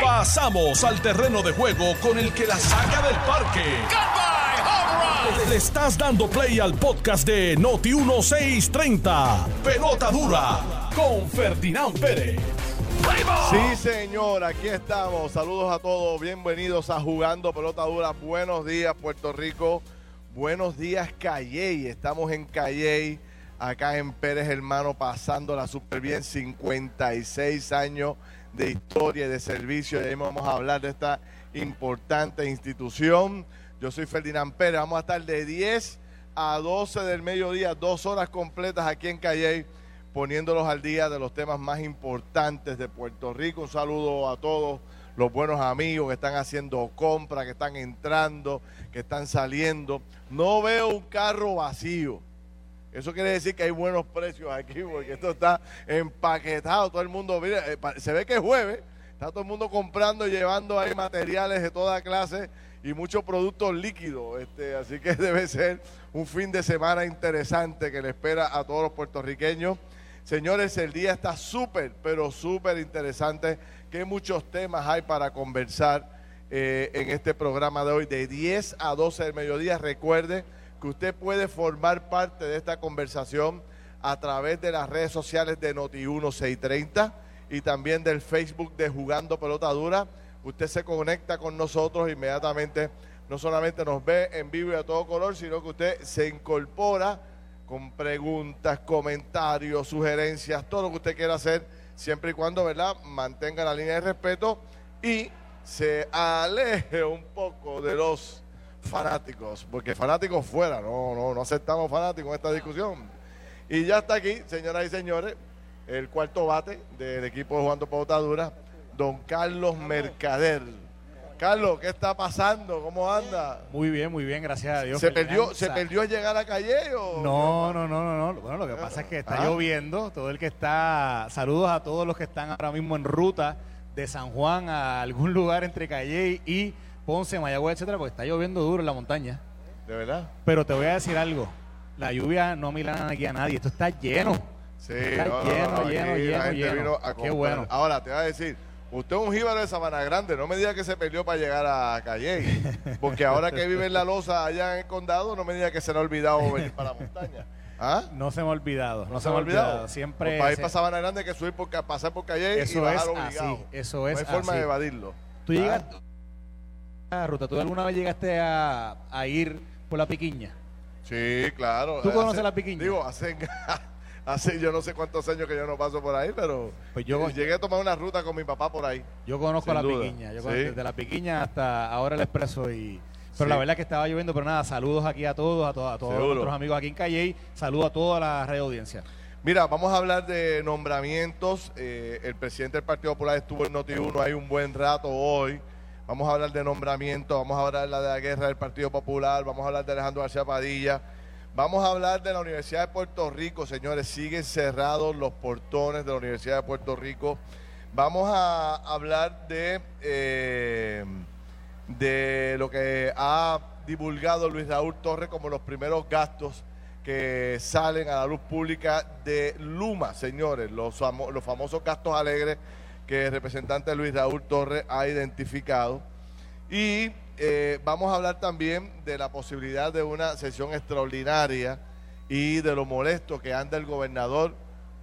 Pasamos al terreno de juego con el que la saca del parque. Le estás dando play al podcast de Noti 1630. Pelota dura con Ferdinand Pérez. Sí, señor, aquí estamos. Saludos a todos. Bienvenidos a Jugando Pelota Dura. Buenos días, Puerto Rico. Buenos días, Calley. Estamos en Calley, acá en Pérez Hermano, pasándola súper bien. 56 años de historia y de servicio. Y ahí vamos a hablar de esta importante institución. Yo soy Ferdinand Pérez. Vamos a estar de 10 a 12 del mediodía, dos horas completas aquí en Calley poniéndolos al día de los temas más importantes de Puerto Rico. Un saludo a todos los buenos amigos que están haciendo compras, que están entrando, que están saliendo. No veo un carro vacío. Eso quiere decir que hay buenos precios aquí, porque esto está empaquetado. Todo el mundo, mire, eh, se ve que es jueves. Está todo el mundo comprando y llevando ahí materiales de toda clase y muchos productos líquidos. Este, así que debe ser un fin de semana interesante que le espera a todos los puertorriqueños. Señores, el día está súper, pero súper interesante. Qué muchos temas hay para conversar eh, en este programa de hoy, de 10 a 12 del mediodía. Recuerde que usted puede formar parte de esta conversación a través de las redes sociales de Noti1630 y también del Facebook de Jugando Pelota Dura. Usted se conecta con nosotros inmediatamente. No solamente nos ve en vivo y a todo color, sino que usted se incorpora con preguntas, comentarios, sugerencias, todo lo que usted quiera hacer, siempre y cuando, ¿verdad?, mantenga la línea de respeto y se aleje un poco de los fanáticos, porque fanáticos fuera, no, no, no aceptamos fanáticos en esta discusión. Y ya está aquí, señoras y señores, el cuarto bate del equipo de Juan Pautadura, don Carlos Mercader. Carlos, ¿qué está pasando? ¿Cómo anda? Muy bien, muy bien, gracias a Dios. ¿Se perdió, ¿se perdió llegar a Calle o...? No, no, no, no, no. Bueno, lo que pasa es que está Ah. lloviendo. Todo el que está... Saludos a todos los que están ahora mismo en ruta de San Juan a algún lugar entre Calle y Ponce, Mayagüez, etcétera, porque está lloviendo duro en la montaña. ¿De verdad? Pero te voy a decir algo. La lluvia no milana aquí a nadie. Esto está lleno. Sí, Está no, no, lleno, no, lleno, lleno, Qué bueno. Ahora, te voy a decir, usted es un jíbaro de Sabana Grande, no me diga que se perdió para llegar a Calle, porque ahora que vive en la loza allá en el condado, no me diga que se le ha olvidado venir para la montaña. ¿Ah? No se me ha olvidado. No, ¿No se me ha olvidado. Siempre... Para ir se- para Sabana Grande hay que subir por, pasar por Calle y Eso bajar es obligado. así, eso es No hay forma de evadirlo. Tú llegaste a ruta. ¿Tú alguna vez llegaste a, a ir por la piquiña? Sí, claro. ¿Tú conoces hace- la piquiña? Digo, hace, hace yo no sé cuántos años que yo no paso por ahí, pero Pues yo- eh, llegué a tomar una ruta con mi papá por ahí. Yo conozco la duda. piquiña. Yo Sí. conozco desde la piquiña hasta ahora el expreso y pero Sí. la verdad es que estaba lloviendo, pero nada, saludos aquí a todos, a, to- a todos Seguro. nuestros amigos aquí en Calle, saludos a toda la red audiencia. Mira, vamos a hablar de nombramientos. Eh, el presidente del Partido Popular estuvo en Noti1 hay un buen rato hoy. Vamos a hablar de nombramientos, vamos a hablar de la guerra del Partido Popular, vamos a hablar de Alejandro García Padilla. Vamos a hablar de la Universidad de Puerto Rico, señores. Siguen cerrados los portones de la Universidad de Puerto Rico. Vamos a hablar de, eh, de lo que ha divulgado Luis Raúl Torres como los primeros gastos que salen a la luz pública de Luma, señores, los, famo- los famosos gastos alegres que el representante Luis Raúl Torres ha identificado. Y eh, vamos a hablar también de la posibilidad de una sesión extraordinaria y de lo molesto que anda el gobernador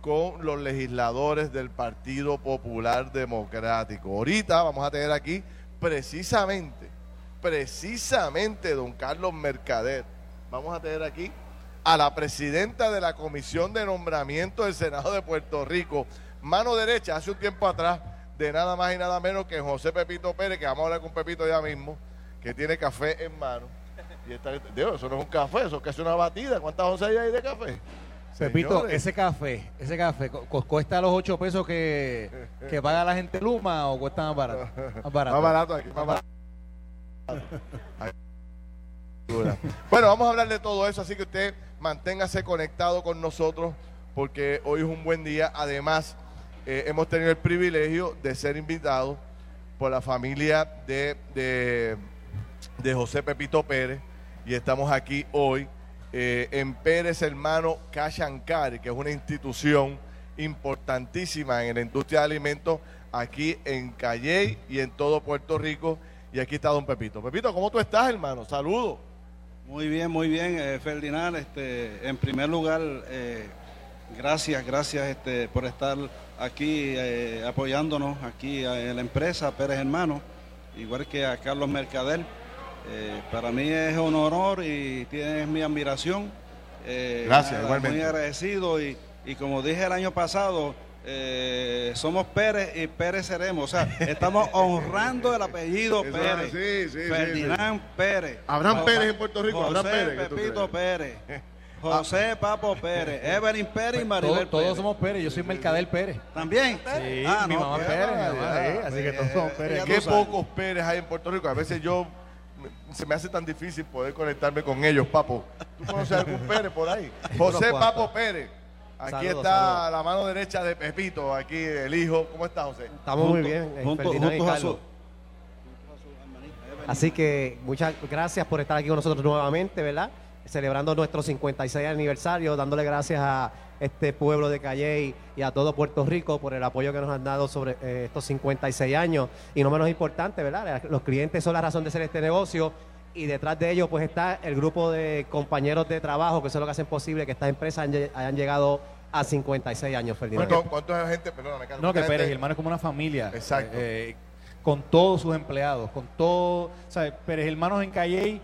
con los legisladores del Partido Popular Democrático. Ahorita vamos a tener aquí precisamente, precisamente don Carlos Mercader. Vamos a tener aquí a la presidenta de la Comisión de Nombramiento del Senado de Puerto Rico, mano derecha, hace un tiempo atrás, de nada más y nada menos que José Pepito Pérez, que vamos a hablar con Pepito ya mismo, que tiene café en mano. Y está, Dios, eso no es un café, eso es que es una batida. ¿Cuántas onzas hay ahí de café? Pepito, Señores. ese café, ese café, cu- cu- ¿cuesta los 8 pesos que, que paga la gente Luma o cuesta más barato? Más barato. Más barato aquí, más barato. Ay, dura. Bueno, vamos a hablar de todo eso, así que usted manténgase conectado con nosotros porque hoy es un buen día. Además, eh, hemos tenido el privilegio de ser invitados por la familia de, de, José Pepito Pérez y estamos aquí hoy eh, en Pérez Hermano Cashankari, que es una institución importantísima en la industria de alimentos aquí en Calley y en todo Puerto Rico. Y aquí está don Pepito. Pepito, ¿cómo tú estás, hermano? Saludos. Muy bien, muy bien, eh, Ferdinand. Este, en primer lugar, eh, gracias, gracias este, por estar aquí eh, apoyándonos aquí en la empresa Pérez Hermano, igual que a Carlos Mercader. Eh, para mí es un honor y tienes mi admiración. Eh, Gracias, igualmente. Muy agradecido y, y como dije el año pasado, eh, somos Pérez y Pérez seremos. O sea, estamos honrando el apellido Eso, Pérez. sí, sí, sí, Ferdinand Pérez. Abraham Pérez en Puerto Rico, José Abraham Pérez, ¿qué tú Pepito? Pérez. José Papo Pérez. Evelyn Pérez y Maribel Todos, todos somos Pérez, yo soy Mercader Pérez. ¿También? Sí, Ah, mi no, mamá qué Pérez, mi así que todos somos Pérez. Qué pocos Pérez hay en Puerto Rico. A veces yo se me hace tan difícil poder conectarme con ellos, papo. ¿Tú conoces algún Pérez por ahí? José Unos Papo cuantos. Pérez. Aquí Saludos, está saludos. la mano derecha de Pepito, aquí el hijo. ¿Cómo está, José? Estamos muy Junto- bien, eh, junto- Ferdinand y juntos a Carlos. su- junto a su hermanita Evelyn. Así que muchas gracias por estar aquí con nosotros nuevamente, ¿verdad? Celebrando nuestro 56 aniversario, dándole gracias a este pueblo de Calley y a todo Puerto Rico por el apoyo que nos han dado sobre eh, estos 56 años. Y no menos importante, ¿verdad? Los clientes son la razón de ser este negocio y detrás de ellos pues está el grupo de compañeros de trabajo que son lo que hacen posible que estas empresas hayan llegado a 56 años, Ferdinand. ¿Cuánto- ¿Cuánta gente? Perdóname, Carlos. No, que ¿cuánta Pérez gente- Hermano es como una familia. Exacto. eh, con todos sus empleados, con todo. ¿sabes? Pérez Hermanos en Calley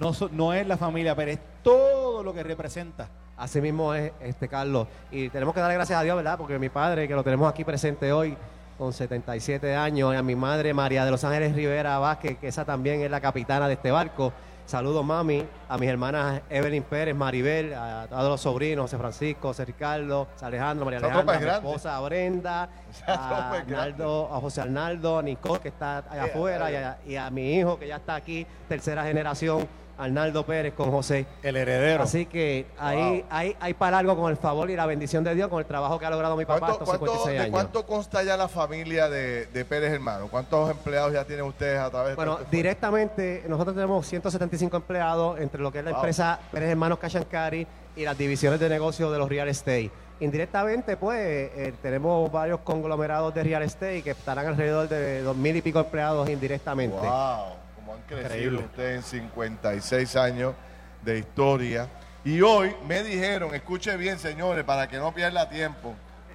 no, so- no es la familia Pérez, todo lo que representa. Así mismo es, este Carlos. Y tenemos que darle gracias a Dios, ¿verdad? Porque mi padre, que lo tenemos aquí presente hoy, con 77 años, y a mi madre María de los Ángeles Rivera Vázquez, que esa también es la capitana de este barco. Saludos, mami, a mis hermanas Evelyn Pérez, Maribel, a todos los sobrinos, José Francisco, José Ricardo, José Alejandro, María Alejandra, es mi esposa Brenda, a, es. Arnaldo, a José Arnaldo, a Nicole, que está allá afuera, y a, y a mi hijo, que ya está aquí, tercera generación, Arnaldo Pérez con José. El heredero. Así que ahí Wow. hay, hay para algo con el favor y la bendición de Dios, con el trabajo que ha logrado mi papá ¿Cuánto, estos cuánto- 56 ¿De años. cuánto consta ya la familia de, de Pérez Hermano? ¿Cuántos empleados ya tienen ustedes a través de Bueno, este directamente nosotros tenemos 175 empleados entre lo que es la Wow. empresa Pérez Hermanos Cachancari y las divisiones de negocio de los real estate. Indirectamente, pues, eh, tenemos varios conglomerados de real estate que estarán alrededor de dos mil y pico empleados indirectamente. Wow, han crecido Increíble. ustedes en 56 años de historia. Y hoy me dijeron, escuche bien señores, para que no pierda tiempo,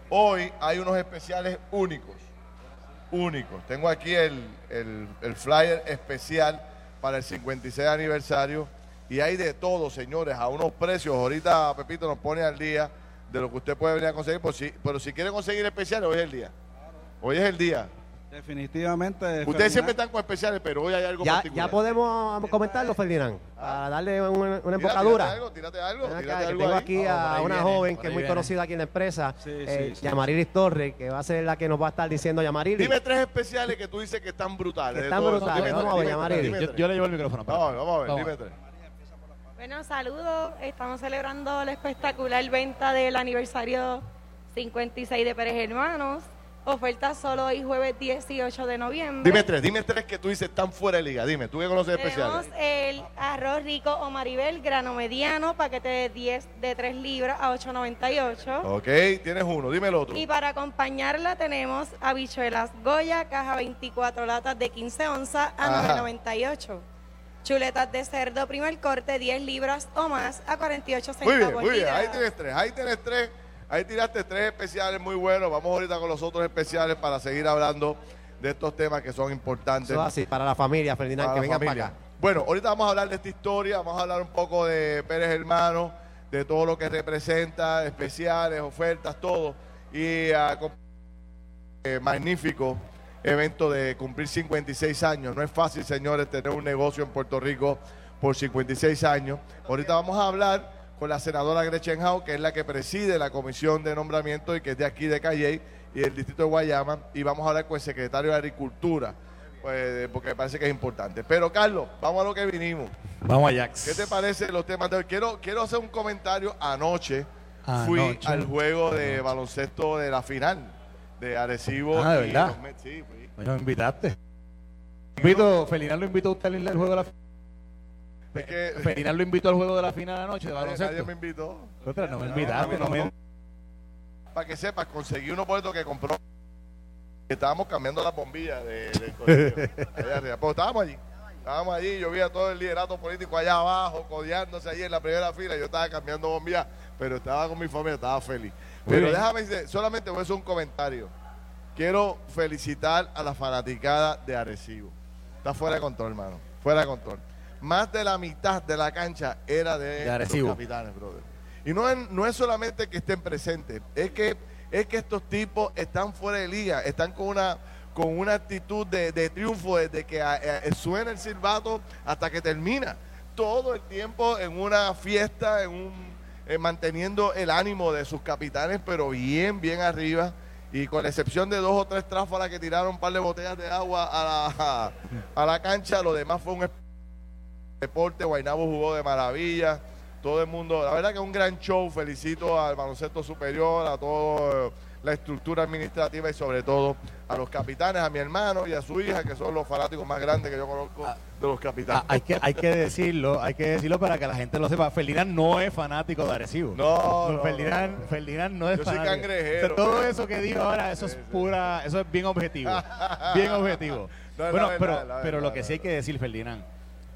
hoy hay unos especiales únicos, únicos. Tengo aquí el, el- el flyer especial para el 56 aniversario y hay de todo, señores, a unos precios. Ahorita Pepito nos pone al día de lo que usted puede venir a conseguir, por si, pero si quiere conseguir especiales, hoy es el día. Hoy es el día. Definitivamente. Ustedes Ferdinand. siempre están con especiales, pero hoy hay algo Ya, particular. ya podemos comentarlo, Ferdinand, para darle una, embocadura. Tírate algo, tírate algo. Tírate que algo tengo ahí. aquí a una viene, joven que es muy viene. conocida aquí en la empresa, Sí, eh, sí, sí. Yamarilis Torres, que va a ser la que nos va a estar diciendo Yamarilis. Dime tres especiales que tú dices que están brutales. Que están brutales. Dime Vamos a ver, Yamarilis. Yo, le llevo el micrófono. Vamos a ver, vamos a ver, Vamos. dime tres. Bueno, saludos. Estamos celebrando la espectacular venta del aniversario 56 de Pérez Hermanos. Oferta solo hoy jueves 18 de noviembre. Dime tres, dime tres que tú dices están fuera de liga. Dime, tú que conoces Tenemos especiales. el arroz rico o maribel, grano mediano, paquete de 10 de 3 libras a 8.98. Ok, tienes uno, dime el otro. Y para acompañarla tenemos habichuelas Goya, caja 24 latas de 15 onzas a Ajá. 9.98. Chuletas de cerdo primer corte 10 libras o más a 48 centavos. Muy bien, muy bien. Ahí tienes tres, ahí tienes tres. Ahí tiraste tres especiales muy buenos. Vamos ahorita con los otros especiales para seguir hablando de estos temas que son importantes. Eso así, para la familia, Ferdinand, para que vengan familia. para acá. Bueno, ahorita vamos a hablar de esta historia, vamos a hablar un poco de Pérez Hermano, de todo lo que representa, especiales, ofertas, todo. Y a eh, magnífico evento de cumplir 56 años. No es fácil, señores, tener un negocio en Puerto Rico por 56 años. Ahorita vamos a hablar con la senadora Gretchen Howe, que es la que preside la comisión de nombramiento y que es de aquí de Calley y del distrito de Guayama. Y vamos a hablar con el secretario de Agricultura, pues, porque me parece que es importante. Pero, Carlos, vamos a lo que vinimos. Vamos a Jax. ¿Qué te parece los temas de hoy? Quiero, quiero hacer un comentario. Anoche fui al juego de baloncesto de la final de Arecibo. Ah, ¿de y verdad? los Mets. Sí, me invitaste. Invito, Ferdinand lo invitó a usted al juego de la Es que Ferdinand lo invitó al juego de la final anoche de nadie, nadie baloncesto. me invitó. No me invitaste, no me- Para que sepas, conseguí unos boletos que compró estábamos cambiando la bombilla de, del colegio, allá arriba. Pues estábamos allí. Estábamos allí, yo vi a todo el liderato político allá abajo, codeándose allí en la primera fila. Yo estaba cambiando bombillas, pero estaba con mi familia, estaba feliz. Pero déjame decir, solamente voy a hacer un comentario. Quiero felicitar a la fanaticada de Arecibo. Está fuera de control, hermano. Fuera de control. Más de la mitad de la cancha era de, De los capitanes, brother. Y no es, no es solamente que estén presentes, es que, es que estos tipos están fuera de liga, están con una, con una actitud de, de triunfo desde que a- a- suena el silbato hasta que termina. Todo el tiempo en una fiesta, en un, eh, manteniendo el ánimo de sus capitanes, pero bien, bien arriba. Y con la excepción de dos o tres tráfalas que tiraron un par de botellas de agua a la, a la cancha, lo demás fue un es- deporte. Guaynabo jugó de maravilla. Todo el mundo, la verdad que es un gran show. Felicito al baloncesto superior, a toda la estructura administrativa y sobre todo a los capitanes, a mi hermano y a su hija, que son los fanáticos más grandes que yo conozco de los capitanes. Ah, hay, que, hay que decirlo, hay que decirlo para que la gente lo sepa. Ferdinand no es fanático de Arecibo. No, no, Ferdinand, no. Ferdinand no es Yo soy cangrejero. O sea, todo eso que dijo ahora, eso es pura, eso es bien objetivo. bien objetivo. No, bueno, verdad, pero, pero lo que sí hay que decir, Ferdinand,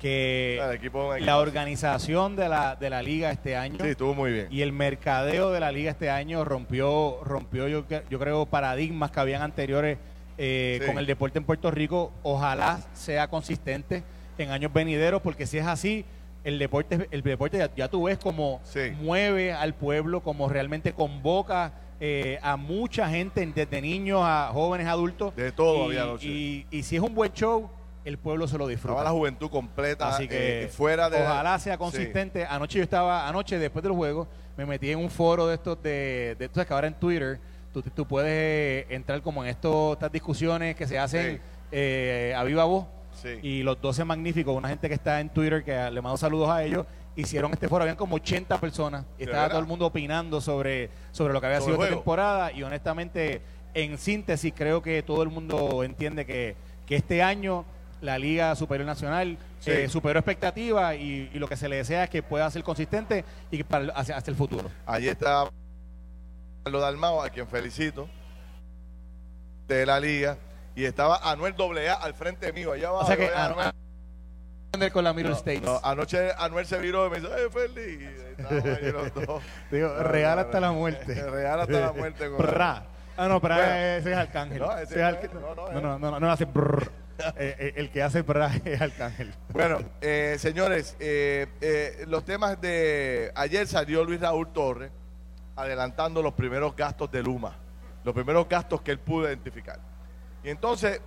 que El equipo es un equipo la organización de la, de la liga este año Sí, estuvo muy bien. y el mercadeo de la liga este año rompió, rompió yo, creo, paradigmas que habían anteriores eh, Sí. con el deporte en Puerto Rico. Ojalá sea consistente en años venideros, porque si es así, el deporte, el deporte ya, ya tú ves como Sí. mueve al pueblo, como realmente convoca eh, a mucha gente, desde niños a jóvenes, adultos. De todo y, había anoche. y, y si es un buen show, el pueblo se lo disfruta. Estaba la juventud completa. Así que eh, fuera de. ojalá sea Sí. consistente. Anoche yo estaba, anoche después del juego, me metí en un foro de estos de, de estos que ahora en Twitter tú, tú puedes eh, entrar como en estos, estas discusiones que se hacen Sí. eh, a viva voz. Sí. Y los 12 magníficos, una gente que está en Twitter, que le mando saludos a ellos, hicieron este foro, habían como 80 personas. Y ¿De estaba verdad? todo el mundo opinando sobre, sobre lo que había ¿Sobre sido esta temporada. Y honestamente, en síntesis, creo que todo el mundo entiende que, que este año la Liga Superior Nacional Sí. eh, superó expectativas y, y lo que se le desea es que pueda ser consistente y que para el- hacia, hacia el futuro. Allí está Carlos Dalmao, a quien felicito, de la liga. Y estaba Anuel AA al frente mío, allá abajo. O sea que. Anuel con la Middle No, States. no, anoche Anuel se viró y me dice, ¡eh, Ferdi! Digo, No, real no, hasta no. la muerte. Real hasta la muerte. con-. Ah, no, pero Bueno. ese es Arcángel. No, ese Ese es no no, no, no, no, no, no, no hace brrr. Eh, eh, el que hace brrr es Arcángel. Bueno, eh, señores, los temas de... Ayer salió Luis Raúl Torres adelantando los primeros gastos de Luma, los primeros gastos que él pudo identificar. Y entonces,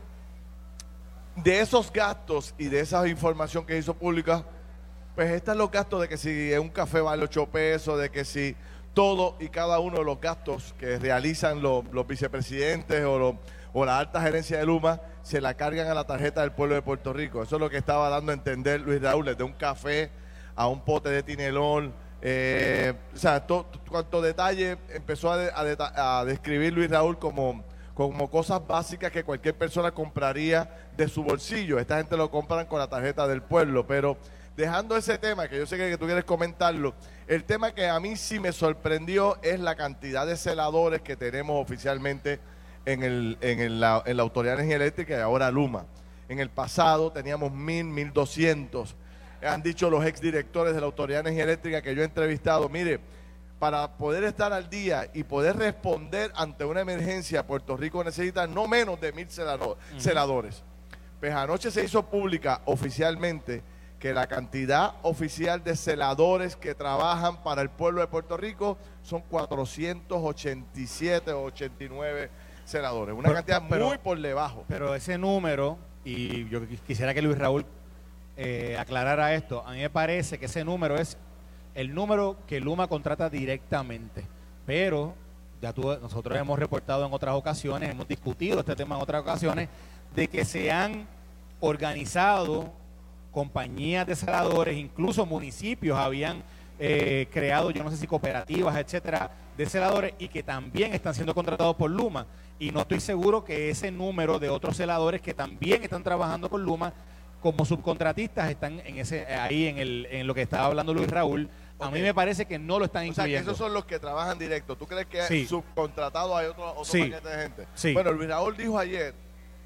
de esos gastos y de esa información que hizo pública, pues están los gastos de que si un café vale 8 pesos, de que si todo y cada uno de los gastos que realizan los, vicepresidentes o, los- o la alta gerencia de Luma se la cargan a la tarjeta del pueblo de Puerto Rico. Eso es lo que estaba dando a entender Luis Raúl, desde un café a un pote de tinelón. eh, o sea, to- cuanto detalle empezó a describir Luis Raúl como, como cosas básicas que cualquier persona compraría de su bolsillo. Esta gente lo compran con la tarjeta del pueblo, pero dejando ese tema, que yo sé que, tú quieres comentarlo, el tema que a mí sí me sorprendió es la cantidad de celadores que tenemos oficialmente en, el, en, el- la, en la Autoridad de Energía Eléctrica y ahora Luma. En el pasado teníamos mil, mil doscientos. Han dicho los exdirectores de la Autoridad de Energía Eléctrica que yo he entrevistado, mire, para poder estar al día y poder responder ante una emergencia, Puerto Rico necesita no menos de mil celado- celadores. Pues anoche se hizo pública oficialmente que la cantidad oficial de celadores que trabajan para el pueblo de Puerto Rico son 487 o 89 celadores. Una Pero- cantidad pero- muy por debajo. Pero ese número, y yo quis- quisiera que Luis Raúl eh, aclarara esto, a mí me parece que ese número es el número que Luma contrata directamente. Pero ya tú- nosotros hemos reportado en otras ocasiones, hemos discutido este tema en otras ocasiones, de que se han organizado compañías de celadores, incluso municipios habían eh, creado, yo no sé si cooperativas, etcétera, de celadores y que también están siendo contratados por Luma. Y no estoy seguro que ese número de otros celadores que también están trabajando con Luma como subcontratistas están en ese ahí en, el, en lo que estaba hablando Luis Raúl A mí me parece que no lo están O sea, que incluyendo. esos son los que trabajan directo. ¿Tú crees que Sí. subcontratados hay otro, otro Sí. paquete de gente? Sí. Bueno, Luis Raúl dijo ayer,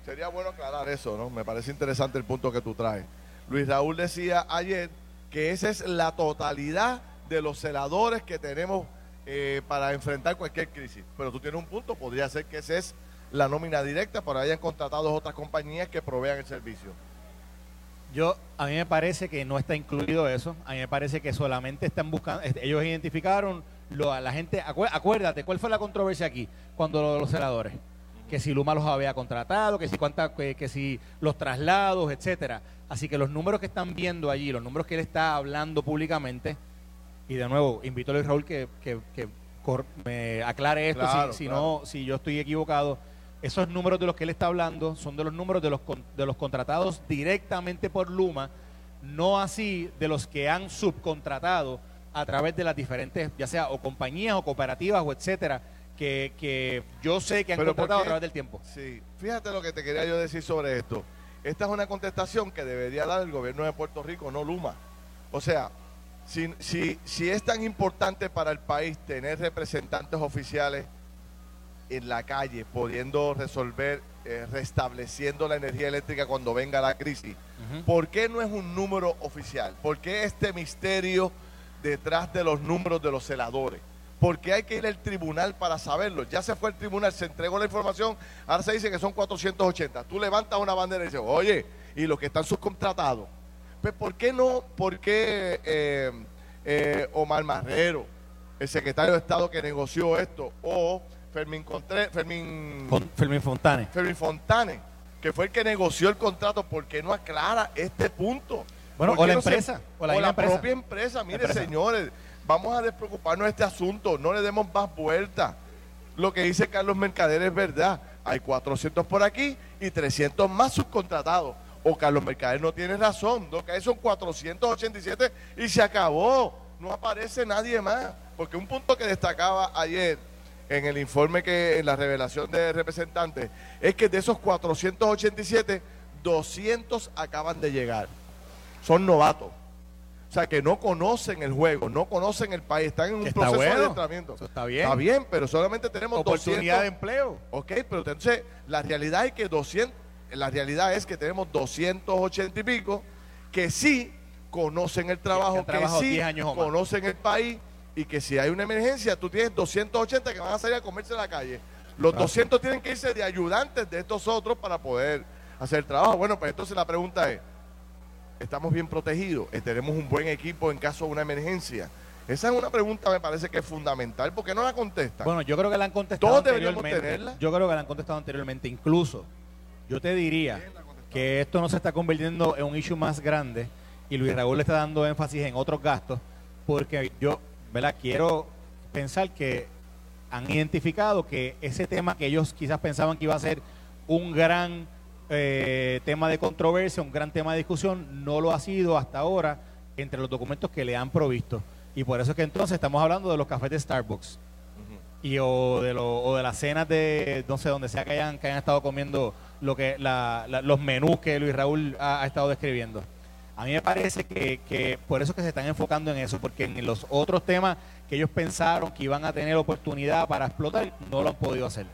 sería bueno aclarar eso, ¿no? Me parece interesante el punto que tú traes. Luis Raúl decía ayer que esa es la totalidad de los celadores que tenemos eh, para enfrentar cualquier crisis. Pero tú tienes un punto, podría ser que esa es la nómina directa, pero hayan contratado otras compañías que provean el servicio. Yo, a mí me parece que no está incluido eso. A mí me parece que solamente están buscando, ellos identificaron lo, a la gente. acué- Acuérdate, ¿cuál fue la controversia aquí cuando lo de los celadores? Que si Luma los había contratado, que si cuánta, que, que si los traslados, etcétera. Así que los números que están viendo allí, los números que él está hablando públicamente, y de nuevo, invito a Luis Raúl que, que, que me aclare esto Claro, si, si claro. no, si yo estoy equivocado. Esos números de los que él está hablando son de los números de los, de los contratados directamente por Luma, no así de los que han subcontratado a través de las diferentes, ya sea o compañías o cooperativas o etcétera, que, que yo sé que han Pero ¿por contratado a través del tiempo. Sí, fíjate lo que te quería yo decir sobre esto. Esta es una contestación que debería dar el gobierno de Puerto Rico, no Luma. O sea, si, si, si es tan importante para el país tener representantes oficiales en la calle, pudiendo resolver, eh, restableciendo la energía eléctrica cuando venga la crisis, ¿por qué no es un número oficial? ¿Por qué este misterio detrás de los números de los celadores? ¿Por qué hay que ir al tribunal para saberlo? Ya se fue al tribunal, se entregó la información, ahora se dice que son 480. Tú levantas una bandera y dices, oye, ¿y los que están subcontratados? Pues ¿por qué no? ¿Por qué eh, eh, Omar Marrero, el secretario de Estado que negoció esto, o Fermín, Contré- Fermín Con Fermín Fontane. Fermín Fontane, que fue el que negoció el contrato, ¿por qué no aclara este punto? Bueno, ¿Por o la no se- empresa, o la o misma la empresa. propia empresa. Mire, Empresa. señores, vamos a despreocuparnos de este asunto, no le demos más vueltas. Lo que dice Carlos Mercader es verdad. Hay 400 por aquí y 300 más subcontratados. O Carlos Mercader no tiene razón. Lo que son 487 y se acabó. No aparece nadie más. Porque un punto que destacaba ayer en el informe que en la revelación de representantes es que de esos 487, 200 acaban de llegar. Son novatos. O sea, que no conocen el juego, no conocen el país, están en un Que está proceso de bueno. adiestramiento. Eso está bien. Está bien, pero solamente tenemos Oportunidad 200. de empleo. Ok, pero entonces la realidad es que 200, la realidad es que tenemos 280 y pico que sí conocen el que trabajo, que, trabajado sí 10 años conocen el país y que si hay una emergencia, tú tienes 280 que van a salir a comerse en la calle. Los Claro. 200 tienen que irse de ayudantes de estos otros para poder hacer el trabajo. Bueno, pues entonces la pregunta es, ¿estamos bien protegidos? Eh, ¿Tenemos un buen equipo en caso de una emergencia? Esa es una pregunta, me parece que es fundamental, porque no la contestan. Bueno, yo creo que la han contestado Todos anteriormente. tenerla. Yo creo que la han contestado anteriormente. Incluso, yo te diría que esto no se está convirtiendo en un issue más grande y Luis Raúl le está dando énfasis en otros gastos porque yo, ¿verdad? Quiero pensar que han identificado que ese tema que ellos quizás pensaban que iba a ser un gran eh, tema de controversia, un gran tema de discusión, no lo ha sido hasta ahora entre los documentos que le han provisto. Y por eso es que entonces estamos hablando de los cafés de Starbucks. Y o de, lo- o de las cenas de no sé donde sea que hayan que hayan estado comiendo lo que la- la- los menús que Luis Raúl ha, ha estado describiendo. A mí me parece que, que por eso es que se están enfocando en eso porque en los otros temas que ellos pensaron que iban a tener oportunidad para explotar no lo han podido hacer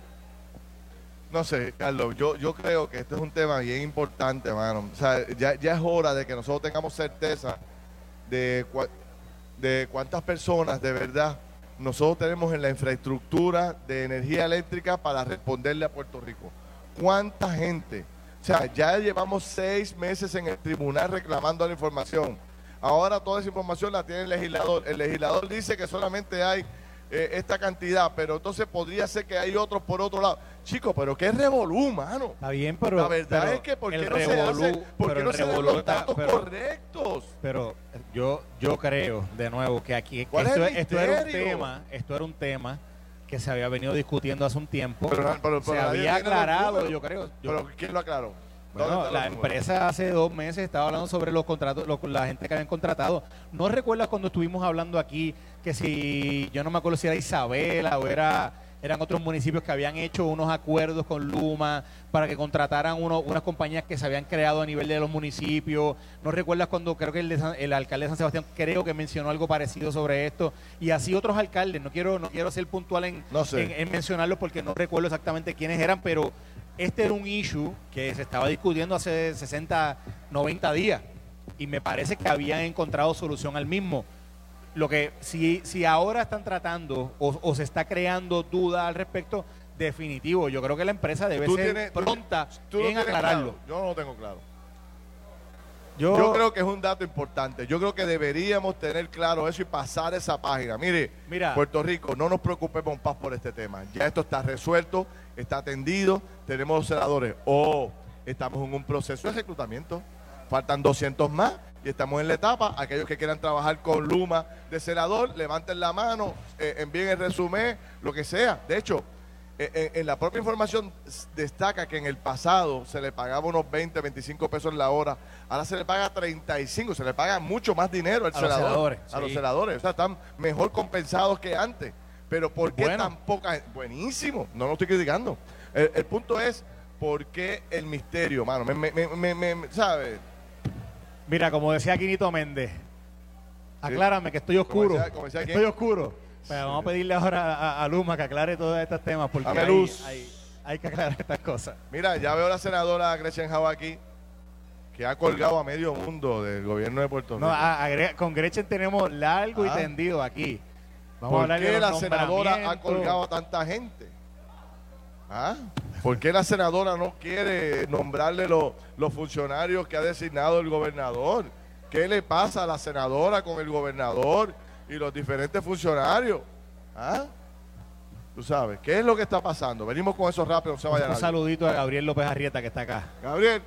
No sé, Carlos, yo, yo creo que este es un tema bien importante, mano. O sea, ya, ya es hora de que nosotros tengamos certeza de, cuántas personas de verdad nosotros tenemos en la infraestructura de energía eléctrica para responderle a Puerto Rico. ¿Cuánta gente? O sea, ya llevamos seis meses en el tribunal reclamando la información. Ahora toda esa información la tiene el legislador. El legislador dice que solamente hay eh, esta cantidad, pero entonces podría ser que hay otros por otro lado. Chicos, pero qué revolú, mano. está bien pero la verdad pero es que ¿por qué no se hace? ¿Por qué no se dan los datos pero- correctos? Pero yo yo creo de nuevo que aquí ¿Cuál es esto, era un tema, esto era un tema que se había venido discutiendo hace un tiempo. Pero- se había aclarado, yo creo. yo- Pero ¿quién lo aclaró? ¿Dónde bueno, la empresa hace dos meses estaba hablando sobre los contratos, lo- la gente que habían contratado. ¿No recuerdas cuando estuvimos hablando aquí que si, yo no me acuerdo si era Isabela o era eran otros municipios que habían hecho unos acuerdos con Luma para que contrataran uno, unas compañías que se habían creado a nivel de los municipios. ¿No recuerdas cuando creo que el, de San- el alcalde de San Sebastián creo que mencionó algo parecido sobre esto? Y así otros alcaldes, no quiero, no quiero ser puntual en, No sé. en, en mencionarlos porque no recuerdo exactamente quiénes eran, pero este era un issue que se estaba discutiendo hace 60, 90 días y me parece que habían encontrado solución al mismo. Lo que si, si ahora están tratando o, o se está creando duda al respecto, definitivo, yo creo que la empresa debe Tú ser tienes- pronta tú en aclararlo. claro. Yo no lo tengo claro. Yo, Yo creo que es un dato importante. Yo creo que deberíamos tener claro eso y pasar esa página. Mire, Mira. Puerto Rico, no nos preocupemos paz por este tema. Ya esto está resuelto, está atendido, tenemos los senadores. O estamos en un proceso de reclutamiento. Faltan 200 más y estamos en la etapa. Aquellos que quieran trabajar con Luma de senador, levanten la mano, eh, envíen el resumen, lo que sea. De hecho, eh, en, en la propia información destaca que en el pasado se le pagaba unos 20, 25 pesos la hora. Ahora se le paga 35, se le paga mucho más dinero al A los a los sí. senadores. O sea, están mejor compensados que antes. Pero ¿por qué Bueno. tan poca? Buenísimo, no lo estoy criticando. El, el punto es, ¿por qué el misterio, mano? Me, me- me- me- ¿Sabes? Mira, como decía Quinito Méndez, aclárame que estoy oscuro. Como decía- como decía estoy quién? oscuro. Pero vamos a pedirle ahora a, a Luma que aclare todos estos temas porque Dame hay, luz. hay- hay que aclarar estas cosas. Mira, ya veo a la senadora Gretchen Java aquí, que ha colgado a medio mundo del gobierno de Puerto Rico. No, a- agre- con Gretchen tenemos largo Ah. y tendido aquí. Vamos a ¿Por hablar de qué los la senadora ha nombramientos. colgado a tanta gente? ¿Ah? ¿Por qué la senadora no quiere nombrarle lo- los funcionarios que ha designado el gobernador? ¿Qué le pasa a la senadora con el gobernador y los diferentes funcionarios? ¿Ah? Tú sabes, ¿qué es lo que está pasando? Venimos con eso rápido, no se vaya Un saludito a Gabriel López Arrieta que está acá. Gabriel,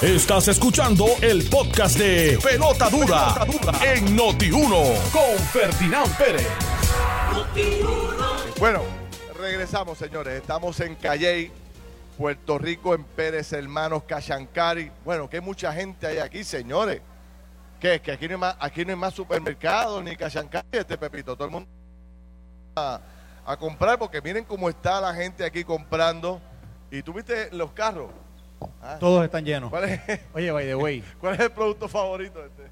Estás escuchando el podcast de Pelota Dura, en Noti1 con Ferdinand Pérez. Bueno, regresamos, señores. Estamos en Calley, Puerto Rico, en Pérez Hermanos, Cachancari. Bueno, que mucha gente hay aquí, señores. ¿Qué? Que aquí no hay más, aquí no hay más supermercados ni Cachancari, este Pepito. Todo el mundo a, a comprar porque miren cómo está la gente aquí comprando. ¿Y tú viste los carros? Ah, Todos están llenos. ¿Cuál es, Oye, by the way, cuál es el producto favorito? Este?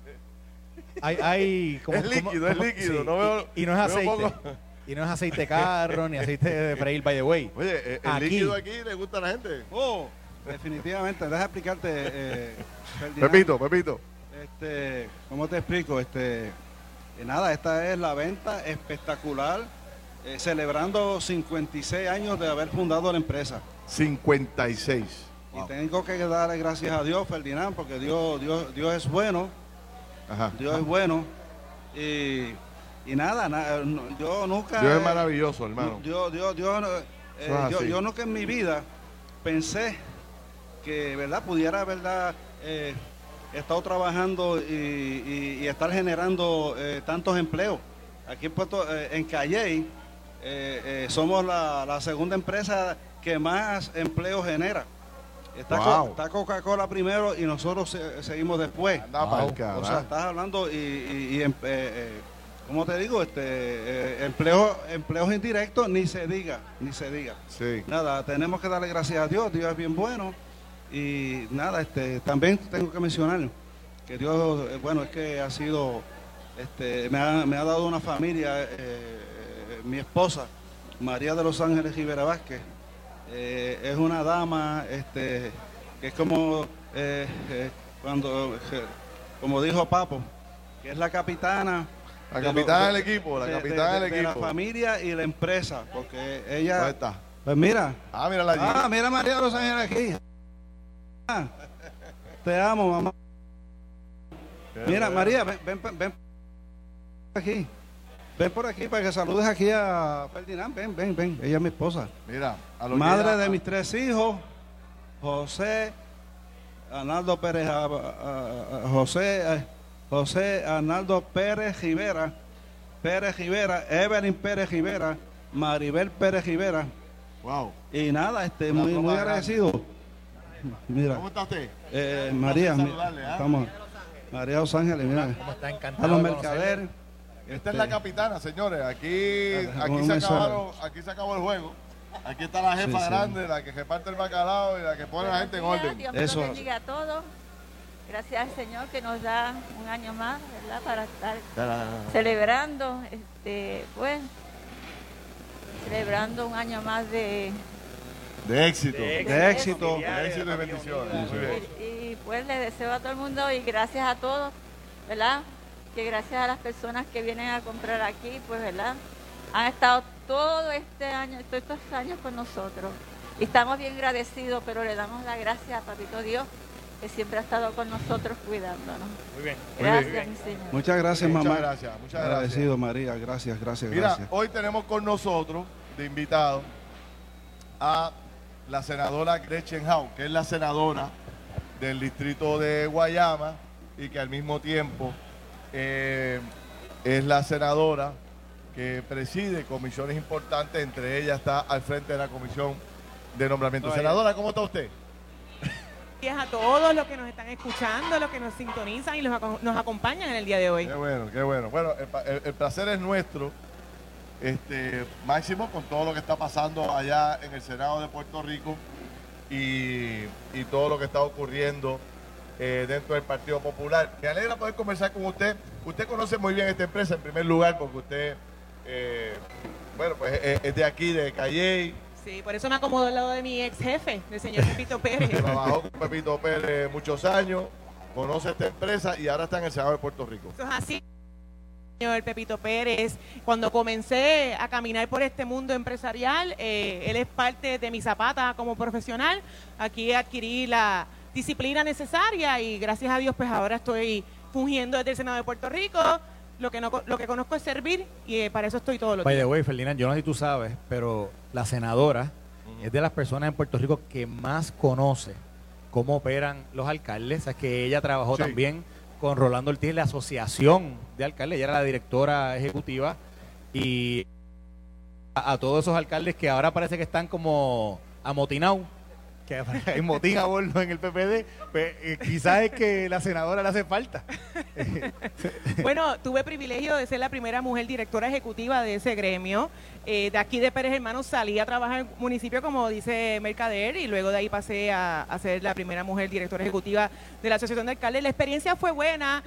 hay, hay como- Es como- líquido, es líquido, no veo- y, y no es aceite. poco. Y no es aceite de carro ni aceite de freír, by the way. Oye, eh, el Aquí. líquido aquí le gusta a la gente. Oh, definitivamente, deja explicarte, eh, Ferdinand. Pepito, Pepito. Este, ¿cómo te explico? Este, eh, nada, esta es la venta espectacular, eh, celebrando 56 años de haber fundado la empresa. 56. Y tengo que darle gracias a Dios, Ferdinand, porque Dios, Dios, Dios es bueno, Ajá. Dios es bueno. Y, y nada, na- no- yo nunca... Dios es maravilloso, hermano. Yo, yo, yo, eh, yo, yo nunca en mi vida pensé que, ¿verdad? Pudiera, ¿verdad? Eh, estado trabajando y, y- y estar generando eh, tantos empleos. Aquí en, Puerto, eh, en Calley eh, eh, somos la, la segunda empresa que más empleo genera. Está, Co- Wow. está Coca-Cola primero y nosotros se- seguimos después. Pa'l O sea, estás hablando y, y, y em- eh, eh, ¿cómo te digo? Este, eh, empleo, empleos indirectos, ni se diga, ni se diga. Sí. Nada, tenemos que darle gracias a Dios, Dios es bien bueno. Y nada, este, también tengo que mencionar que Dios, eh, bueno, es que ha sido, este, me ha, me ha dado una familia, eh, eh, mi esposa, María de los Ángeles Rivera Vázquez, es una dama, este, que es como cuando, como dijo Papo, que es la capitana. La de capitana del equipo, la de- capitana de- del de la equipo. familia y la empresa, porque ella... ¿Dónde está? Pues mira. Ah, mírala allí. Ah, mira María los Ángeles aquí. Ah, te amo, mamá. Mira, María, ven, ven, ven por aquí. Ven por aquí para que saludes aquí a Ferdinand. Ven, ven, ven. Ella es mi esposa. Mira, a lo Madre que de mis tres hijos, José, Arnaldo Pérez, José, José Arnaldo Pérez Rivera, Pérez Rivera, Evelyn Pérez Rivera, Maribel Pérez Rivera. Wow. Y nada, este, muy, muy agradecido. Mira, ¿Cómo está usted? eh, María, ¿ah? estamos, María Los Ángeles, mira, Como está a encantado los de conocerle. mercaderes, Esta es la capitana, señores. Aquí, aquí, Un se acabaron, aquí se acabó el juego. Aquí está la jefa Sí, sí. grande, la que reparte el bacalao y la que pone a la gente en orden. Dios Eso. los bendiga a todos. Gracias al Señor que nos da un año más, ¿verdad? Para estar celebrando, este, pues, celebrando un año más de, De éxito. De De éxito. éxito y bendiciones. Y, y, pues le deseo a todo el mundo y gracias a todos, ¿verdad? Que gracias a las personas que vienen a comprar aquí, pues, ¿verdad? Han estado todo este año, todos estos años con nosotros. Y estamos bien agradecidos, pero le damos la gracia a Papito Dios, que siempre ha estado con nosotros cuidándonos. Muy bien. Gracias, mi Señor. Muchas gracias, Muchas mamá. gracias, muchas gracias. Agradecido, María. Gracias, gracias, Mira, gracias. hoy tenemos con nosotros de invitado a la senadora Gretchen Howe, que es la senadora del distrito de Guayama y que al mismo tiempo eh, es la senadora que preside comisiones importantes, entre ellas está al frente de la comisión de nombramiento. Senadora, ¿cómo está usted? Gracias a todos los que nos están escuchando, los que nos sintonizan y los nos acompañan en el día de hoy. Qué bueno, qué bueno. Bueno, el, placer es nuestro, este, máximo con todo lo que está pasando allá en el Senado de Puerto Rico y, y todo lo que está ocurriendo eh, dentro del Partido Popular. Me alegra poder conversar con usted. Usted conoce muy bien esta empresa en primer lugar porque usted, eh, bueno, pues es, es de aquí, de Calley, Sí, por eso me acomodo al lado de mi ex jefe, del señor Pepito Pérez. trabajó con Pepito Pérez muchos años, conoce esta empresa y ahora está en el Senado de Puerto Rico. Eso es así, señor Pepito Pérez. Cuando comencé a caminar por este mundo empresarial, eh, él es parte de mi zapata como profesional. Aquí adquirí la disciplina necesaria y gracias a Dios pues ahora estoy fungiendo desde el Senado de Puerto Rico. Lo que, no, co- lo que conozco es servir y eh, para eso estoy todos los By días. the way, Ferdinand, yo no sé si tú sabes, pero la senadora es de las personas en Puerto Rico que más conoce cómo operan los alcaldes. O sea, que ella trabajó Sí. también con Rolando Ortiz en la asociación de alcaldes. Ella era la directora ejecutiva y a, a todos esos alcaldes que ahora parece que están como amotinados, que hay motín a bordo en el PPD, pues, eh, quizás es que la senadora le hace falta. Bueno, tuve privilegio de ser la primera mujer directora ejecutiva de ese gremio. Eh, de aquí de Pérez Hermanos salí a trabajar en el municipio, como dice Mercader, y luego de ahí pasé a, ser la primera mujer directora ejecutiva de la Asociación de Alcaldes. La experiencia fue buena.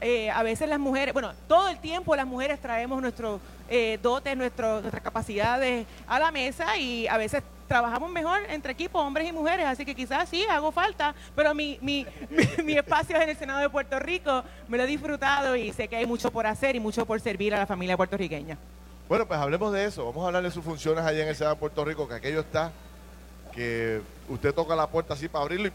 Eh, a veces las mujeres, bueno, todo el tiempo las mujeres traemos nuestros eh, dotes, nuestro- nuestras capacidades a la mesa y a veces trabajamos mejor entre equipos, hombres y mujeres, así que quizás sí hago falta, pero mi, mi, mi, mi espacio en el Senado de Puerto Rico me lo he disfrutado y sé que hay mucho por hacer y mucho por servir a la familia puertorriqueña. Bueno, pues hablemos de eso. Vamos a hablar de sus funciones allá en el Senado de Puerto Rico, que aquello está, que usted toca la puerta así para abrirlo y,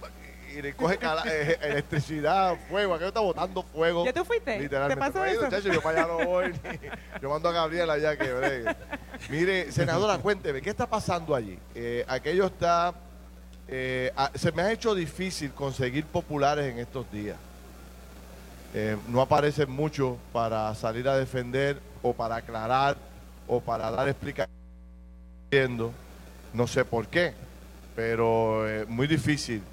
y le coge cala- eh, electricidad, fuego, aquello está botando fuego. ¿Ya tú fuiste? Literalmente. ¿Te pasó ido, eso? chacho, yo para allá no voy. ni- yo mando a Gabriela allá que bregue. Mire, senadora, cuénteme, ¿qué está pasando allí? Eh, aquello está... eh, ah, se me ha hecho difícil conseguir populares en estos días. Eh, no aparecen mucho para salir a defender o para aclarar o para dar explicaciones. No sé por qué, pero eh, muy difícil.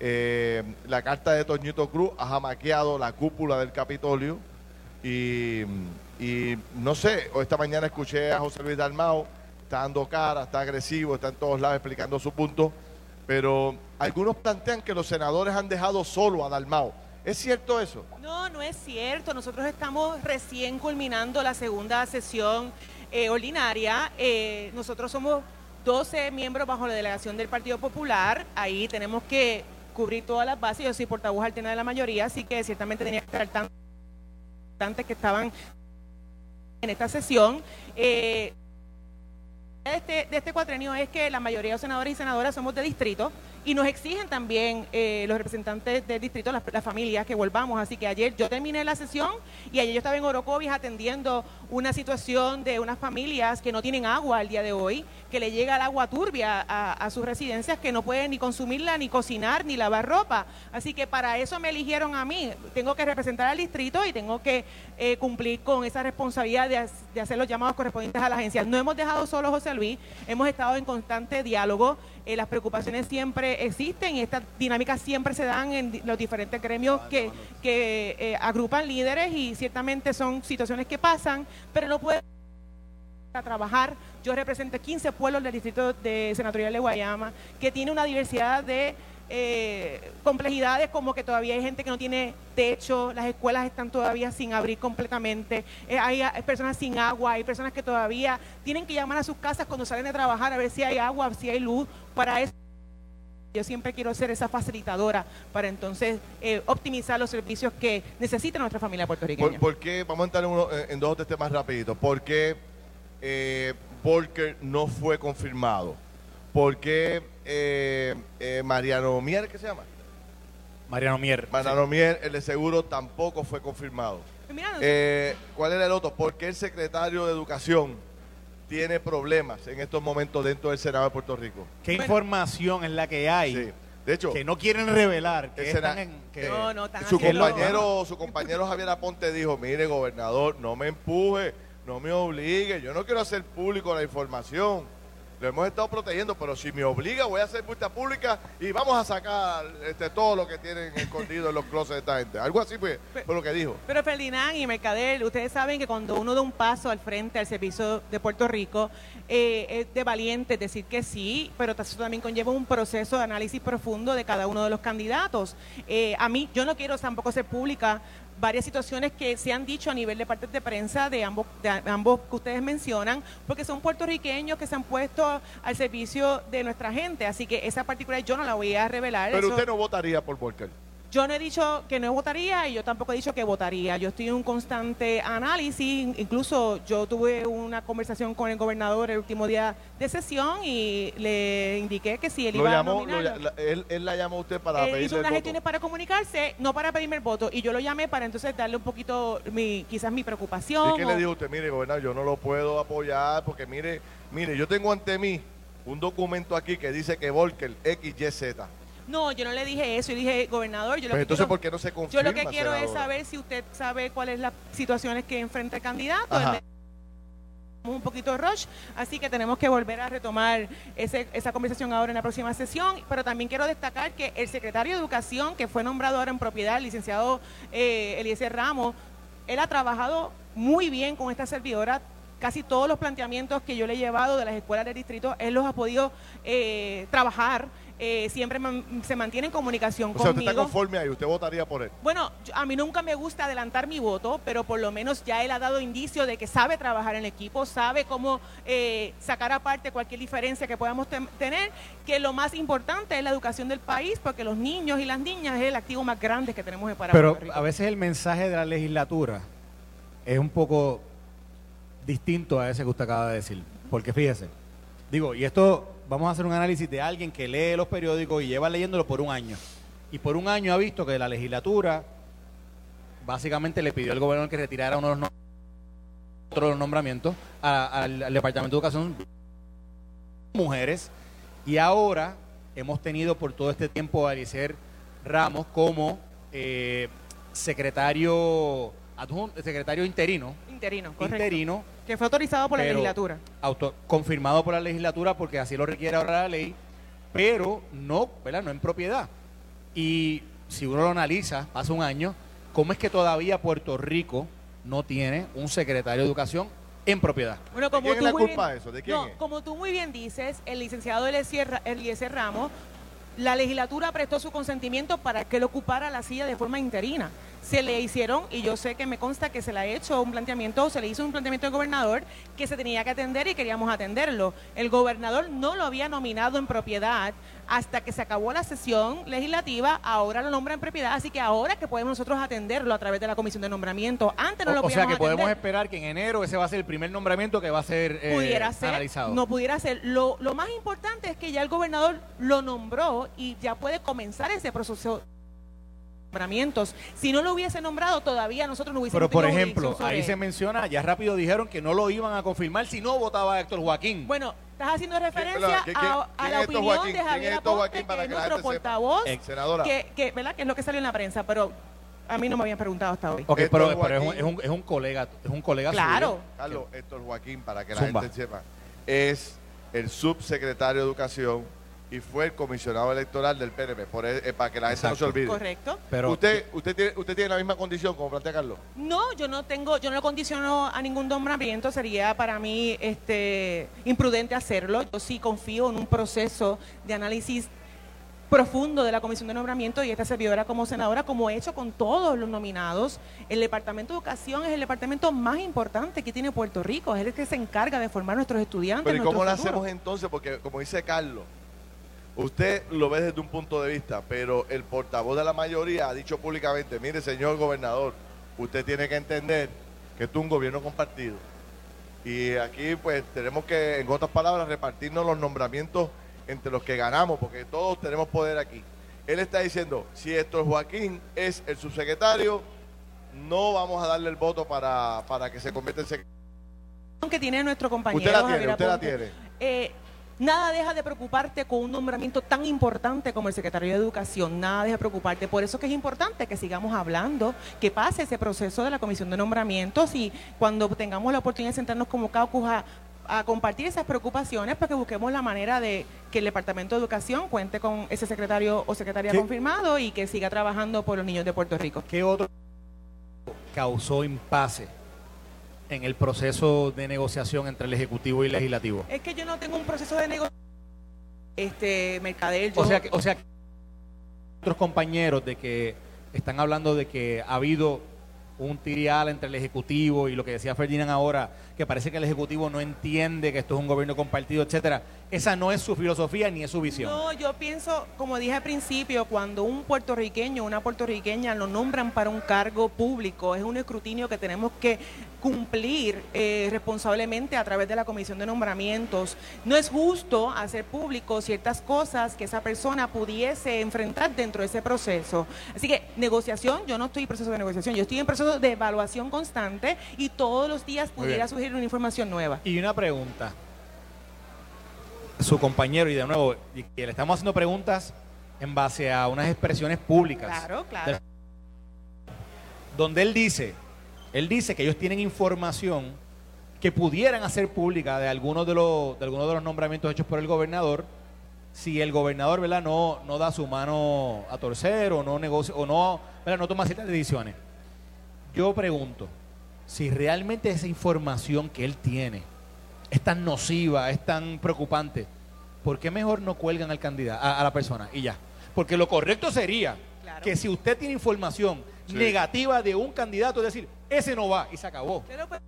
Eh, la carta de Toñito Cruz ha jamaqueado la cúpula del Capitolio y, no sé, esta mañana escuché a José Luis Dalmao, está dando cara, está agresivo, está en todos lados explicando su punto, pero algunos plantean que los senadores han dejado solo a Dalmao. ¿Es cierto eso? No, no es cierto. Nosotros estamos recién culminando la segunda sesión eh, ordinaria. Eh, nosotros somos 12 miembros bajo la delegación del Partido Popular. Ahí tenemos que cubrir todas las bases. Yo soy portavoz alterna de la mayoría, así que ciertamente tenía que estar tan que estaban en esta sesión. Eh, de este, de este cuatrenio es que la mayoría de senadores y senadoras somos de distrito y nos exigen también eh, los representantes del distrito, las, familias, que volvamos. Así que ayer yo terminé la sesión y ayer yo estaba en Orocovis atendiendo una situación de unas familias que no tienen agua al día de hoy, que le llega el agua turbia a, sus residencias, que no pueden ni consumirla, ni cocinar, ni lavar ropa. Así que para eso me eligieron a mí. Tengo que representar al distrito y tengo que eh, cumplir con esa responsabilidad de de hacer los llamados correspondientes a la agencia. No hemos dejado solo José Luis, hemos estado en constante diálogo, eh, las preocupaciones siempre existen y estas dinámicas siempre se dan en los diferentes gremios que, que eh, agrupan líderes y ciertamente son situaciones que pasan, pero no puede a trabajar. Yo represento 15 pueblos del distrito de senatorial de Guayama, que tiene una diversidad de eh, complejidades como que todavía hay gente que no tiene techo, las escuelas están todavía sin abrir completamente, eh, hay, personas sin agua, hay personas que todavía tienen que llamar a sus casas cuando salen de trabajar a ver si hay agua, si hay luz, para eso yo siempre quiero ser esa facilitadora para entonces eh, optimizar los servicios que necesita nuestra familia puertorriqueña. ¿Por, qué? Vamos a entrar en, dos o tres temas rapidito. ¿Por qué Volker no fue confirmado? ¿Por qué eh, eh, Mariano Mier, ¿qué se llama? Mariano Mier. Mariano Mier, el de seguro, tampoco fue confirmado. Mira, Eh, ¿Cuál era el otro? ¿Por qué el secretario de Educación tiene problemas en estos momentos dentro del Senado de Puerto Rico? ¿Qué información es la que hay Sí. De hecho, que no quieren revelar? Que están en, que- No, no, están su haciendo- compañero, su compañero Javier Aponte dijo, mire gobernador, no me empuje, no me obligue, yo no quiero hacer público la información. Lo hemos estado protegiendo, pero si me obliga voy a hacer vista pública y vamos a sacar este, todo lo que tienen escondido en los closets de esta gente. Algo así fue, fue lo que dijo. Pero Ferdinand y Mercader, ustedes saben que cuando uno da un paso al frente al servicio de Puerto Rico, eh, es de valiente decir que sí, pero eso también conlleva un proceso de análisis profundo de cada uno de los candidatos. Eh, a mí, yo no quiero tampoco hacer pública varias situaciones que se han dicho a nivel de partes de prensa de ambos, de ambos que ustedes mencionan, porque son puertorriqueños que se han puesto al servicio de nuestra gente, así que esa particular yo no la voy a revelar. Pero eso- usted no votaría por Volker. Yo no he dicho que no votaría y yo tampoco he dicho que votaría. Yo estoy en un constante análisis. Incluso yo tuve una conversación con el gobernador el último día de sesión y le indiqué que si él iba a llamó, lo nominarlo. la- él, él la llamó a usted para Él pedirle hizo el unas voto. gestiones para comunicarse, no para pedirme el voto. Y yo lo llamé para entonces darle un poquito, mi, quizás mi preocupación. ¿Y qué o- le dijo usted? Mire, gobernador, yo no lo puedo apoyar porque mire, mire, yo tengo ante mí un documento aquí que dice que Volker XYZ. No, yo no le dije eso. Yo dije, gobernador, yo lo Pues que entonces, quiero- ¿por qué no se Yo confirma, lo que quiero es saber si usted sabe cuáles son las situaciones que enfrenta el candidato. Ajá. Un poquito de rush, así que tenemos que volver a retomar ese- esa conversación ahora en la próxima sesión, pero también quiero destacar que el secretario de Educación, que fue nombrado ahora en propiedad, el licenciado eh, Eliezer Ramos, él ha trabajado muy bien con esta servidora, casi todos los planteamientos que yo le he llevado de las escuelas del distrito, él los ha podido eh, trabajar, eh, siempre man- se mantiene en comunicación O sea, usted conmigo. está conforme ahí, usted votaría por él. Bueno, yo- a mí nunca me gusta adelantar mi voto, pero por lo menos ya él ha dado indicio de que sabe trabajar en equipo, sabe cómo eh, sacar aparte cualquier diferencia que podamos tem- tener, que lo más importante es la educación del país, porque los niños y las niñas es el activo más grande que tenemos para Pero Puerto Rico. a veces el mensaje de la legislatura es un poco distinto a ese que usted acaba de decir. Porque fíjese, digo, y esto vamos a hacer un análisis de alguien que lee los periódicos y lleva leyéndolo por un año. Y por un año ha visto que la legislatura básicamente le pidió al gobernador que retirara uno de los nom- otro de los nombramientos a- al, al Departamento de Educación mujeres y ahora hemos tenido por todo este tiempo a Alicer Ramos como eh, secretario adjunto, secretario interino, interino, correcto. interino, que fue autorizado por la pero legislatura. auto- confirmado por la legislatura porque así lo requiere ahora la ley, pero no, ¿verdad? No en propiedad. Y si uno lo analiza, hace un año, ¿cómo es que todavía Puerto Rico no tiene un secretario de educación en propiedad? Bueno, como quién es la muy culpa bien- de eso? ¿De quién no, es? como tú muy bien dices, el licenciado Eliezer Ramos, la legislatura prestó su consentimiento para que él ocupara la silla de forma interina. Se le hicieron, y yo sé que me consta que se le ha hecho un planteamiento, se le hizo un planteamiento al gobernador que se tenía que atender y queríamos atenderlo. El gobernador no lo había nominado en propiedad hasta que se acabó la sesión legislativa, ahora lo nombra en propiedad, así que ahora que podemos nosotros atenderlo a través de la comisión de nombramiento. Antes no lo o, o sea podíamos que podemos atender esperar que en enero ese va a ser el primer nombramiento que va a ser eh, pudiera ser, analizado. no pudiera ser. Lo, lo más importante es que ya el gobernador lo nombró y ya puede comenzar ese proceso nombramientos. Si no lo hubiese nombrado, todavía nosotros no hubiésemos Pero por tenido ejemplo, jurisdicción sobre ahí se él. menciona, ya rápido dijeron que no lo iban a confirmar si no votaba Héctor Joaquín. Bueno, estás haciendo referencia perdón, ¿quién- quién- a, a quién la es opinión Joaquín? de ¿Quién es Javier Héctor Aponte, Joaquín para que es que la nuestro gente sepa? portavoz, Eh, Senadora. que, que, ¿verdad? que es lo que salió en la prensa, pero A mí no me habían preguntado hasta hoy. Ok, Héctor pero, pero es, un, Joaquín. es, un, es un colega, es un colega Claro. suyo. Carlos, Héctor Joaquín, para que la Zumba. gente sepa, es el subsecretario de Educación y fue el comisionado electoral del PNP, por e- eh, para que la gente no se olvide. Correcto. Pero usted, usted, tiene, usted tiene la misma condición como plantea Carlos. No, yo no tengo, yo no lo condiciono a ningún nombramiento, sería para mí este imprudente hacerlo. Yo sí confío en un proceso de análisis profundo de la Comisión de Nombramiento y esta servidora como senadora, como he hecho con todos los nominados. El Departamento de Educación es el departamento más importante que tiene Puerto Rico, es el que se encarga de formar nuestros estudiantes. Pero ¿y cómo lo hacemos entonces? Porque como dice Carlos, usted lo ve desde un punto de vista, pero el portavoz de la mayoría ha dicho públicamente, mire señor gobernador, usted tiene que entender que esto es un gobierno compartido. Y aquí pues tenemos que, en otras palabras, repartirnos los nombramientos entre los que ganamos, porque todos tenemos poder aquí. Él está diciendo, si Héctor Joaquín es el subsecretario, no vamos a darle el voto para, para que se convierta en secretario. que tiene nuestro compañero Usted la tiene, Javier usted la tiene. Eh, nada deja de preocuparte con un nombramiento tan importante como el secretario de Educación. Nada deja de preocuparte. Por eso que es importante que sigamos hablando, que pase ese proceso de la comisión de nombramientos y cuando tengamos la oportunidad de sentarnos como caucus a, a compartir esas preocupaciones para que busquemos la manera de que el Departamento de Educación cuente con ese secretario o secretaria ¿Qué? confirmado y que siga trabajando por los niños de Puerto Rico. ¿Qué otro causó impasse en el proceso de negociación entre el Ejecutivo y el Legislativo? Es que yo no tengo un proceso de negociación. Este, Mercader, yo- O sea, que, o sea, que otros compañeros de que están hablando de que ha habido un tirial entre el Ejecutivo y lo que decía Ferdinand ahora, que parece que el Ejecutivo no entiende que esto es un gobierno compartido, etcétera. Esa no es su filosofía ni es su visión. No, yo pienso, como dije al principio, cuando un puertorriqueño, una puertorriqueña lo nombran para un cargo público, es un escrutinio que tenemos que cumplir eh, responsablemente a través de la comisión de nombramientos. No es justo hacer público ciertas cosas que esa persona pudiese enfrentar dentro de ese proceso. Así que negociación, yo no estoy en proceso de negociación, yo estoy en proceso de evaluación constante y todos los días pudiera bien. Una información nueva. Y una pregunta. Su compañero, y de nuevo, y que le estamos haciendo preguntas en base a unas expresiones públicas. Claro, claro. donde él dice, él dice que ellos tienen información que pudieran hacer pública de algunos de los de algunos de los nombramientos hechos por el gobernador si el gobernador ¿verdad? No, no da su mano a torcer o no negocia o no, ¿verdad? no toma ciertas decisiones. Yo pregunto, si realmente esa información que él tiene es tan nociva, es tan preocupante, ¿por qué mejor no cuelgan al candidato, a, a la persona y ya? Porque lo correcto sería Claro. que si usted tiene información Sí. negativa de un candidato, es decir, ese no va y se acabó. Pero, pues,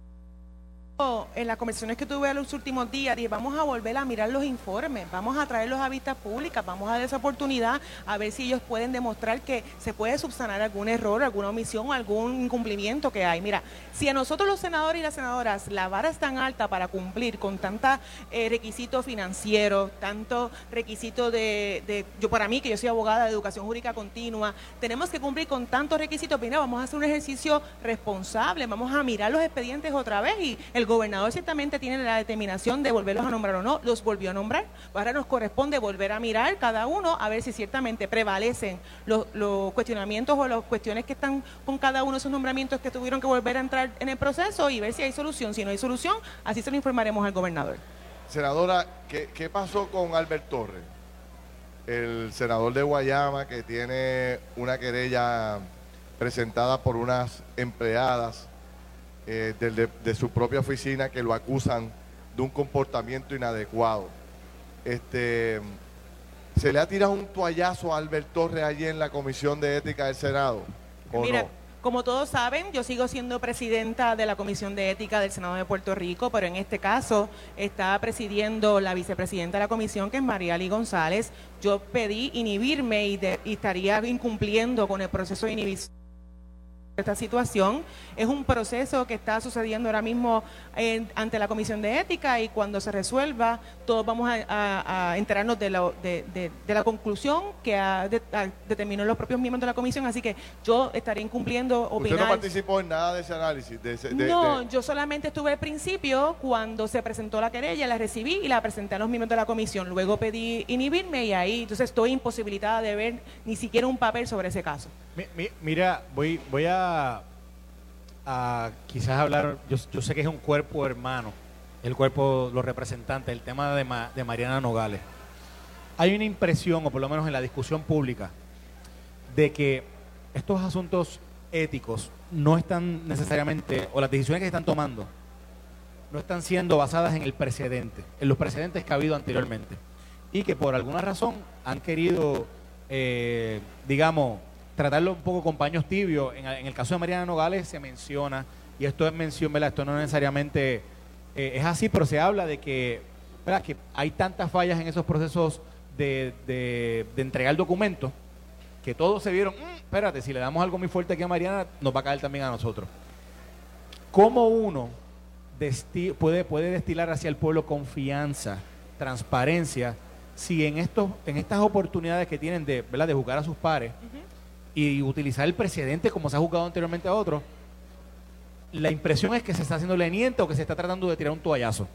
en las conversaciones que tuve en los últimos días, vamos a volver a mirar los informes, vamos a traerlos a vistas públicas, vamos a dar esa oportunidad a ver si ellos pueden demostrar que se puede subsanar algún error, alguna omisión algún incumplimiento que hay. Mira, si a nosotros los senadores y las senadoras la vara es tan alta para cumplir con tantos requisitos financieros, tanto requisitos de, de- yo para mí que yo soy abogada de educación jurídica continua, tenemos que cumplir con tantos requisitos, mira, vamos a hacer un ejercicio responsable, vamos a mirar los expedientes otra vez y el gobernador ciertamente tiene la determinación de volverlos a nombrar o no, los volvió a nombrar. Ahora nos corresponde volver a mirar cada uno a ver si ciertamente prevalecen los, cuestionamientos o las cuestiones que están con cada uno de esos nombramientos que tuvieron que volver a entrar en el proceso y ver si hay solución. Si no hay solución, así se lo informaremos al gobernador. Senadora, ¿qué, qué pasó con Albert Torres? El senador de Guayama que tiene una querella presentada por unas empleadas eh, de, su propia oficina que lo acusan de un comportamiento inadecuado. Este, ¿Se le ha tirado un toallazo a Albert Torres allí en la Comisión de Ética del Senado? ¿O Mira, no? como todos saben, yo sigo siendo presidenta de la Comisión de Ética del Senado de Puerto Rico, pero en este caso está presidiendo la vicepresidenta de la comisión, que es Mariali González. Yo pedí inhibirme y estaría incumpliendo con el proceso de inhibición esta situación. Es un proceso que está sucediendo ahora mismo en- ante la Comisión de Ética y cuando se resuelva, todos vamos a, a- a enterarnos de la, de, de- de la conclusión que ha, de- ha determinado los propios miembros de la Comisión. Así que yo estaré incumpliendo, Usted no opinar. participó en nada de ese análisis. De, ese- de- no, de- yo solamente estuve al principio cuando se presentó la querella, la recibí y la presenté a los miembros de la comisión. Luego pedí inhibirme y ahí entonces estoy imposibilitada de ver ni siquiera un papel sobre ese caso. Mi- mi- mira, voy, voy a, a quizás hablar, yo, sé que es un cuerpo hermano, el cuerpo, los representantes, el tema de, Ma- de Mariana Nogales. Hay una impresión, o por lo menos en la discusión pública, de que estos asuntos éticos no están necesariamente, o las decisiones que se están tomando, no están siendo basadas en el precedente, en los precedentes que ha habido anteriormente. Y que por alguna razón han querido, eh, digamos, tratarlo un poco con paños tibios. En, en el caso de Mariana Nogales se menciona, y esto es mención, ¿verdad? Esto no necesariamente eh, es así, pero se habla de que, ¿verdad? que hay tantas fallas en esos procesos de, de, entregar documentos que todos se vieron, "Mm, espérate, si le damos algo muy fuerte aquí a Mariana, nos va a caer también a nosotros. ¿Cómo uno desti- puede, puede destilar hacia el pueblo confianza, transparencia, si en, estos, en estas oportunidades que tienen de, ¿verdad? de juzgar a sus pares y utilizar el precedente como se ha juzgado anteriormente a otros, la impresión es que se está haciendo leniente o que se está tratando de tirar un toallazo?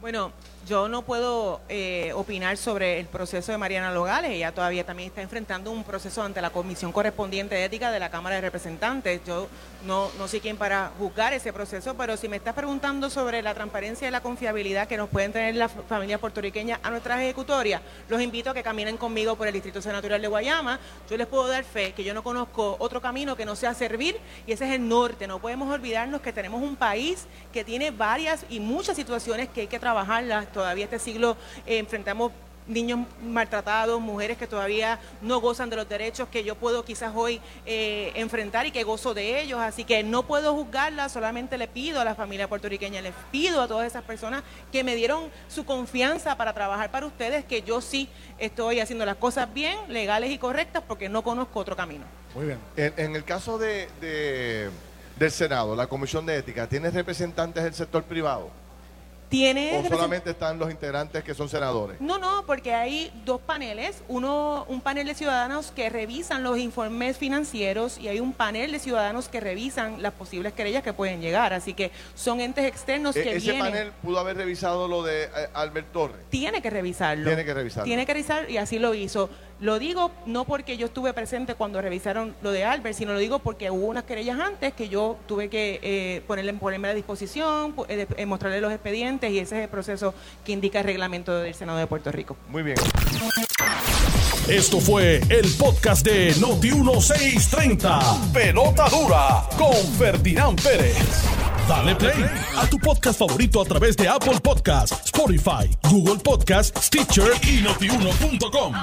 Bueno, yo no puedo eh, opinar sobre el proceso de Mariana Logales. Ella todavía también está enfrentando un proceso ante la Comisión Correspondiente de Ética de la Cámara de Representantes. Yo no, no sé quién para juzgar ese proceso, pero si me estás preguntando sobre la transparencia y la confiabilidad que nos pueden tener las familias puertorriqueñas a nuestras ejecutorias, los invito a que caminen conmigo por el Distrito Senatorial de Guayama. Yo les puedo dar fe que yo no conozco otro camino que no sea servir y ese es el norte. No podemos olvidarnos que tenemos un país que tiene varias y muchas situaciones que hay que trabajarlas. Todavía este siglo eh, enfrentamos niños maltratados, mujeres que todavía no gozan de los derechos que yo puedo quizás hoy eh, enfrentar y que gozo de ellos. Así que no puedo juzgarla, solamente le pido a la familia puertorriqueña, les pido a todas esas personas que me dieron su confianza para trabajar para ustedes, que yo sí estoy haciendo las cosas bien, legales y correctas, porque no conozco otro camino. Muy bien. En, en el caso de, de- del Senado, la Comisión de Ética, ¿tiene representantes del sector privado? Tiene ¿O solamente están los integrantes que son senadores? No, no, porque hay dos paneles. Uno, un panel de ciudadanos que revisan los informes financieros y hay un panel de ciudadanos que revisan las posibles querellas que pueden llegar. Así que son entes externos E- que ese vienen. panel pudo haber revisado lo de eh, Albert Torres. Tiene que revisarlo. Tiene que revisarlo. Tiene que revisar y así lo hizo. Lo digo no porque yo estuve presente cuando revisaron lo de Albert, sino lo digo porque hubo unas querellas antes que yo tuve que eh, ponerle, ponerme a disposición, eh, eh, mostrarle los expedientes y ese es el proceso que indica el reglamento del Senado de Puerto Rico. Muy bien. Esto fue el podcast de Noti1630. Pelota dura con Ferdinand Pérez. Dale play a tu podcast favorito a través de Apple Podcasts, Spotify, Google Podcasts, Stitcher y notiuno.com.